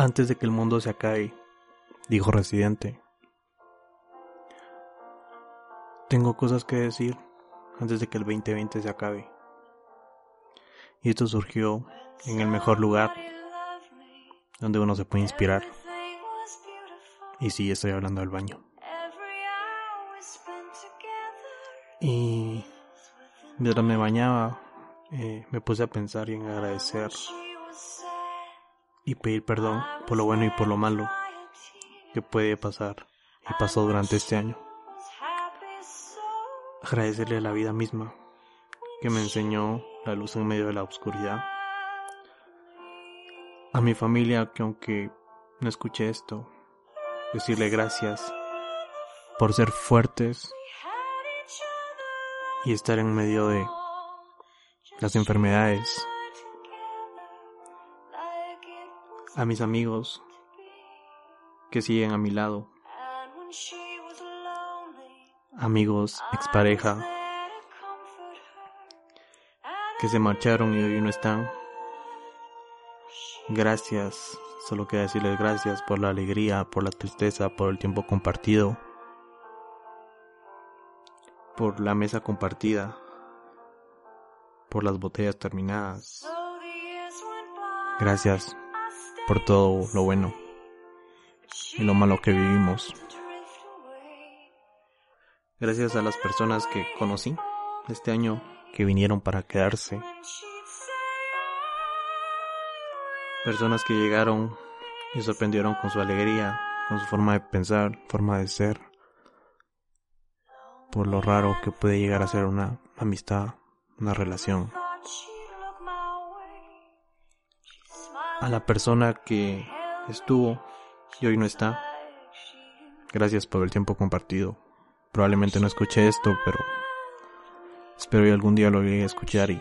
Antes de que el mundo se acabe, dijo Residente. Tengo cosas que decir antes de que el 2020 se acabe. Y esto surgió en el mejor lugar donde uno se puede inspirar. Y sí, estoy hablando del baño. Y mientras me bañaba, eh, me puse a pensar y en agradecer y pedir perdón por lo bueno y por lo malo que puede pasar y pasó durante este año. Agradecerle a la vida misma que me enseñó la luz en medio de la oscuridad. A mi familia que aunque no escuché esto, decirle gracias por ser fuertes y estar en medio de las enfermedades. A mis amigos que siguen a mi lado. Amigos, expareja, que se marcharon y hoy no están. Gracias, solo queda decirles gracias por la alegría, por la tristeza, por el tiempo compartido, por la mesa compartida, por las botellas terminadas. Gracias por todo lo bueno y lo malo que vivimos. Gracias a las personas que conocí este año que vinieron para quedarse. Personas que llegaron y sorprendieron con su alegría, con su forma de pensar, forma de ser, por lo raro que puede llegar a ser una amistad, una relación. A la persona que estuvo y hoy no está. Gracias por el tiempo compartido. Probablemente no escuché esto, pero espero que algún día lo llegue a escuchar y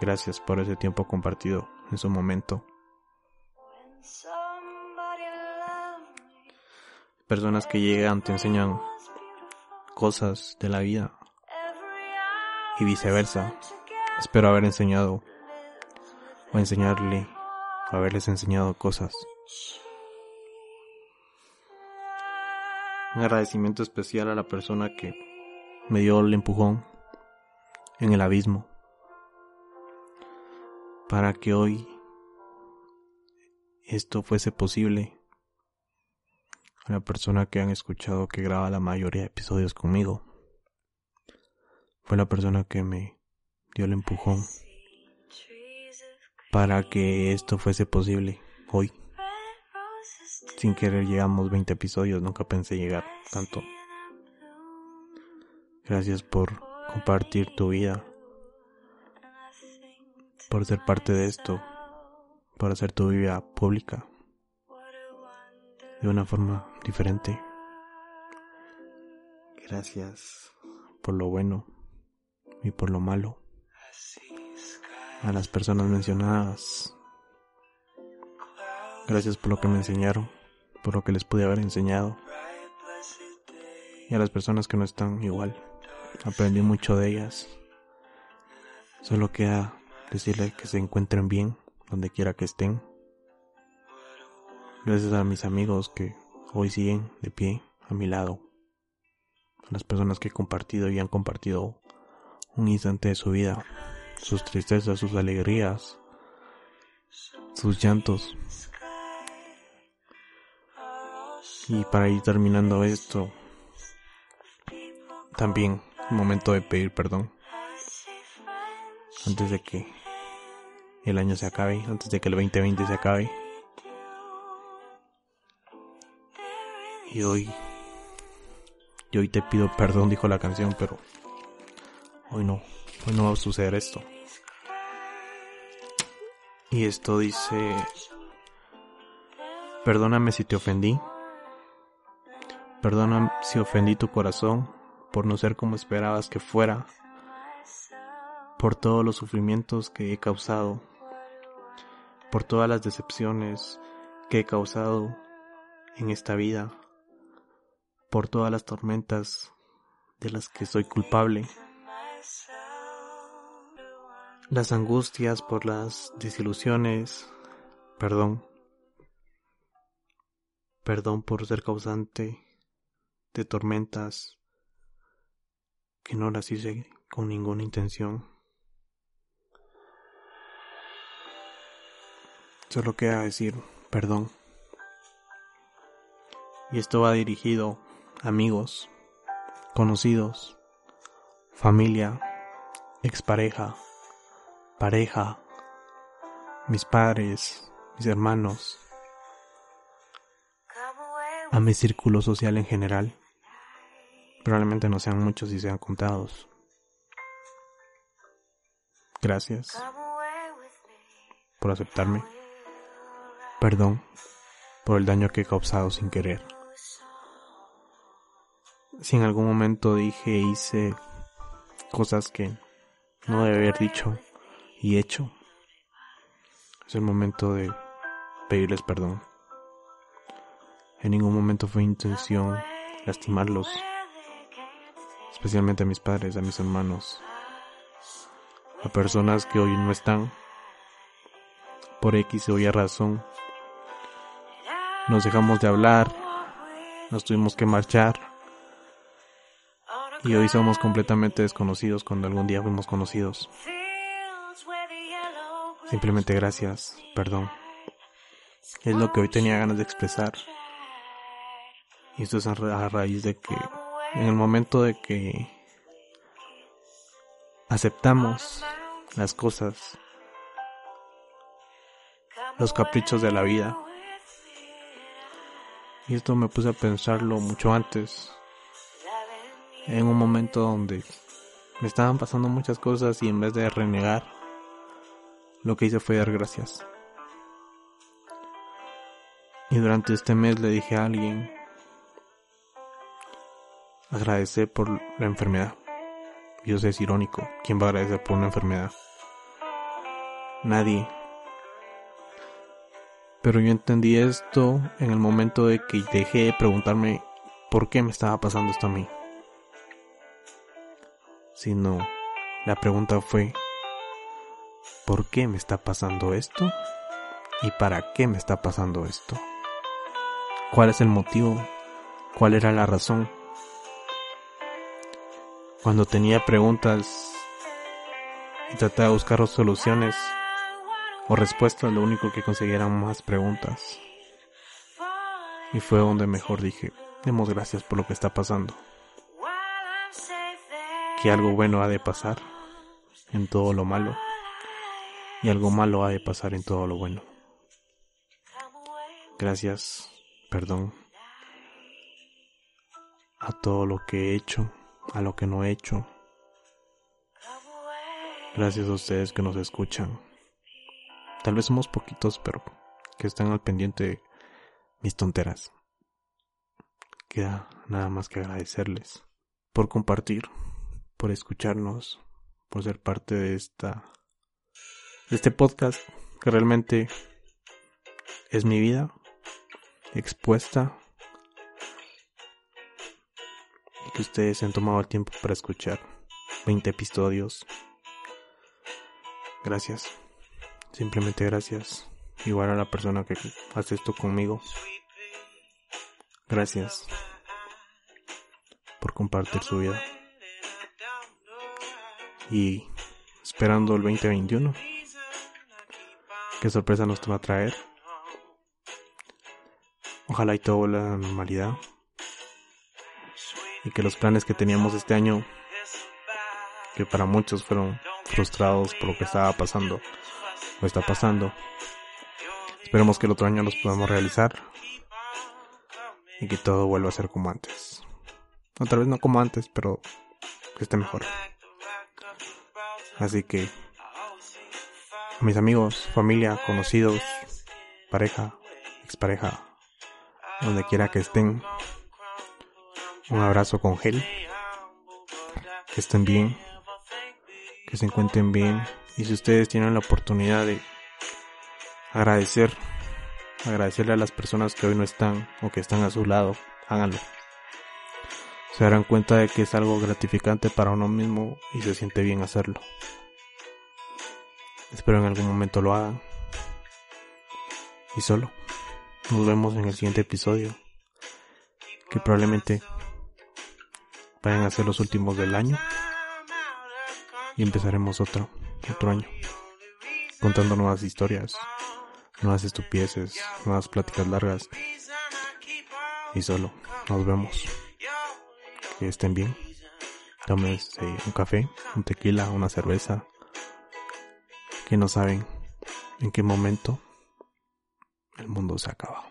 gracias por ese tiempo compartido en su momento. Personas que llegan te enseñan cosas de la vida y viceversa. Espero haber enseñado o enseñarle, haberles enseñado cosas. Un agradecimiento especial a la persona que me dio el empujón en el abismo para que hoy esto fuese posible. A la persona que han escuchado que graba la mayoría de episodios conmigo. Fue la persona que me dio el empujón para que esto fuese posible hoy. Sin querer llegamos 20 episodios, nunca pensé llegar tanto. Gracias por compartir tu vida, por ser parte de esto, por hacer tu vida pública de una forma diferente. Gracias por lo bueno y por lo malo. A las personas mencionadas, gracias por lo que me enseñaron por lo que les pude haber enseñado. Y a las personas que no están igual. Aprendí mucho de ellas. Solo queda decirles que se encuentren bien donde quiera que estén. Gracias a mis amigos que hoy siguen de pie a mi lado. A las personas que he compartido y han compartido un instante de su vida. Sus tristezas, sus alegrías, sus llantos, Y para ir terminando esto, también momento de pedir perdón. Antes de que el año se acabe, antes de que el 2020 se acabe. Y hoy, y hoy te pido perdón, dijo la canción, pero hoy no, hoy no va a suceder esto. Y esto dice, perdóname si te ofendí, Perdona si ofendí tu corazón por no ser como esperabas que fuera, por todos los sufrimientos que he causado, por todas las decepciones que he causado en esta vida, por todas las tormentas de las que soy culpable, las angustias por las desilusiones, perdón, Perdón por ser causante de tormentas que no las hice con ninguna intención. Solo queda decir perdón. Y esto va dirigido amigos, conocidos, familia, expareja, pareja, mis padres, mis hermanos, a mi círculo social en general. Probablemente no sean muchos y sean contados. Gracias por aceptarme. Perdón por el daño que he causado sin querer. Si en algún momento dije hice cosas que no debe haber dicho y hecho, es el momento de pedirles perdón. En ningún momento fue intención lastimarlos, especialmente a mis padres, a mis hermanos, a personas que hoy no están. Por X o Y razón nos dejamos de hablar, nos tuvimos que marchar y hoy somos completamente desconocidos cuando algún día fuimos conocidos. Simplemente gracias, perdón. Es lo que hoy tenía ganas de expresar. Y esto es a raíz de que en el momento de que aceptamos las cosas, los caprichos de la vida, y esto me puse a pensarlo mucho antes. En un momento donde me estaban pasando muchas cosas y en vez de renegar, lo que hice fue dar gracias. Y durante este mes le dije a alguien, agradecer por la enfermedad. Yo sé, es irónico. ¿Quién va a agradecer por una enfermedad? Nadie. Pero yo entendí esto en el momento de que dejé de preguntarme por qué me estaba pasando esto a mí. Sino, la pregunta fue, ¿por qué me está pasando esto? ¿Y para qué me está pasando esto? ¿Cuál es el motivo? ¿Cuál era la razón? Cuando tenía preguntas y trataba de buscar soluciones, o respuestas, lo único que conseguí eran más preguntas. Y fue donde mejor dije, demos gracias por lo que está pasando. Que algo bueno ha de pasar en todo lo malo. Y algo malo ha de pasar en todo lo bueno. Gracias, perdón, a todo lo que he hecho, a lo que no he hecho. Gracias a ustedes que nos escuchan. Tal vez somos poquitos, pero que están al pendiente de mis tonteras. Queda nada más que agradecerles por compartir, por escucharnos, por ser parte de esta de este podcast que realmente es mi vida expuesta y que ustedes han tomado el tiempo para escuchar 20 episodios. Gracias. Simplemente gracias. Igual a la persona que hace esto conmigo. Gracias por compartir su vida. Y esperando el 2021. ¿Qué sorpresa nos va a traer? Ojalá y todo la normalidad. Y que los planes que teníamos este año, que para muchos fueron frustrados por lo que estaba pasando, está pasando. Esperemos que el otro año los podamos realizar y que todo vuelva a ser como antes. Otra vez no como antes, pero que esté mejor. Así que mis amigos, familia, conocidos, pareja, expareja, donde quiera que estén, un abrazo con gel. Que estén bien, que se encuentren bien y si ustedes tienen la oportunidad de agradecer, agradecerle a las personas que hoy no están o que están a su lado, háganlo. Se darán cuenta de que es algo gratificante para uno mismo y se siente bien hacerlo. Espero en algún momento lo hagan. Y solo, Nos vemos en el siguiente episodio. Que probablemente vayan a ser los últimos del año. Y empezaremos otro, otro año. Contando nuevas historias, nuevas estupideces, nuevas pláticas largas. Y solo, nos vemos. Que estén bien. Tomes un café, un tequila, una cerveza. Que no saben en qué momento el mundo se acaba.